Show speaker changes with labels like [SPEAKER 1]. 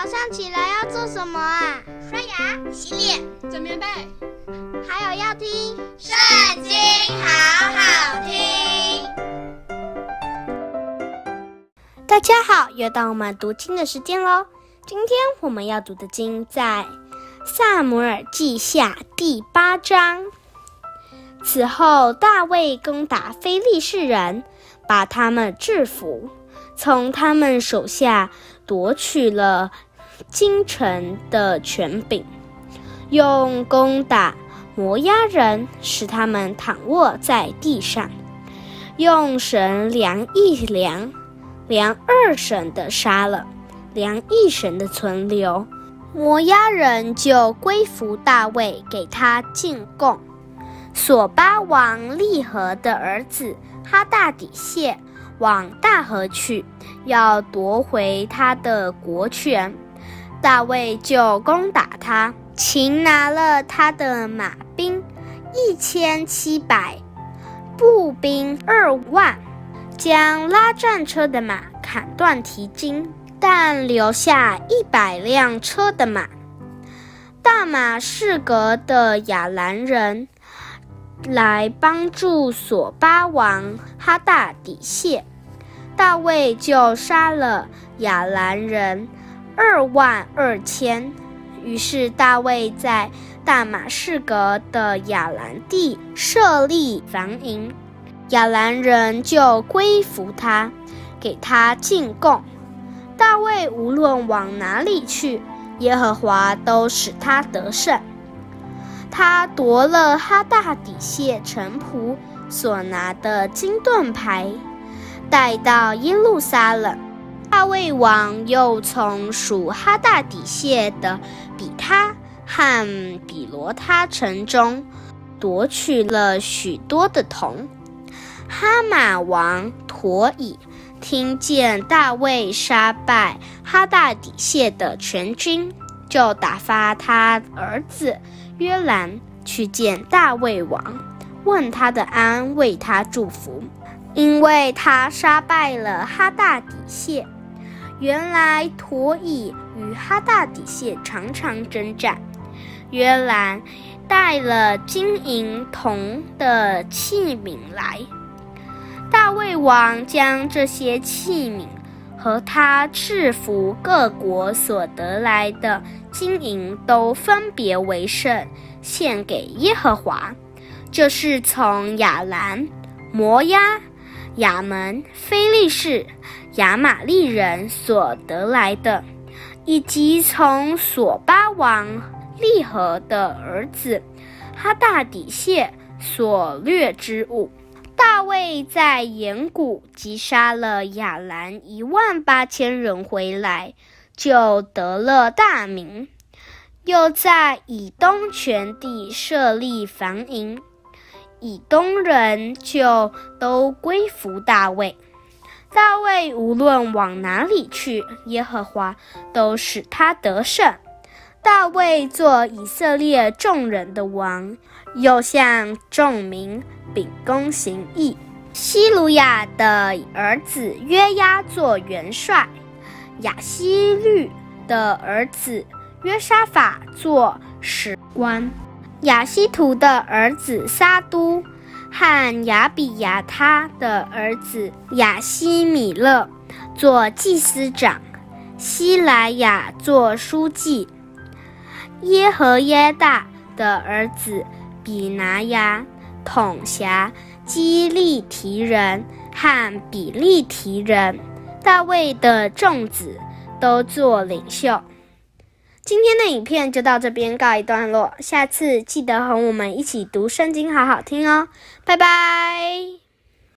[SPEAKER 1] 早上起来要做什么啊？
[SPEAKER 2] 刷牙、洗脸、
[SPEAKER 3] 整棉被，
[SPEAKER 1] 还有要听《
[SPEAKER 2] 圣经》，好好听。
[SPEAKER 4] 大家好，又到我们读经的时间喽。今天我们要读的经在《撒母耳记下》第八章。此后，大卫攻打非利士人，把他们制服。从他们手下夺取了京城的权柄，用攻打摩押人，使他们躺卧在地上，用绳量一量，量二绳的杀了，量一绳的存留。摩押人就归服大卫，给他进贡。索巴王利和的儿子哈大底谢。往大河去，要夺回他的国权。大卫就攻打他，擒拿了他的马兵一千七百，步兵二万，将拉战车的马砍断蹄筋，但留下一百辆车的马。大马士革的亚兰人来帮助索巴王哈大底谢。大卫就杀了亚兰人二万二千。于是大卫在大马士革的亚兰地设立防营，亚兰人就归服他，给他进贡。大卫无论往哪里去，耶和华都使他得胜。他夺了哈大底谢臣仆所拿的金盾牌。带到耶路撒冷，大卫王又从属哈大底谢的比他和比罗他城中夺取了许多的铜。哈马王陀以听见大卫杀败哈大底谢的全军，就打发他儿子约兰去见大卫王，问他的安，为他祝福。因为他杀败了哈大底谢，原来陀以与哈大底谢常常征战。约兰带了金银铜的器皿来，大卫王将这些器皿和他制服各国所得来的金银都分别为圣，献给耶和华。这是从亚兰、摩押。亚门、非利士、亚玛力人所得来的，以及从索巴王利和的儿子哈大底谢所掠之物。大卫在盐谷击杀了亚兰一万八千人回来，就得了大名。又在以东全地设立防营。以东人就都归服大卫，大卫无论往哪里去，耶和华都使他得胜。大卫做以色列众人的王，又向众民秉公行义。西鲁雅的儿子约押做元帅，亚希律的儿子约沙法做史官。亚希图的儿子撒督和亚比亚他的儿子亚希米勒做祭司长，希莱雅做书记，耶和耶大的儿子比拿雅统辖基利提人和比利提人，大卫的众子都做领袖。今天的影片就到这边告一段落，下次记得和我们一起读圣经，好好听哦，拜拜。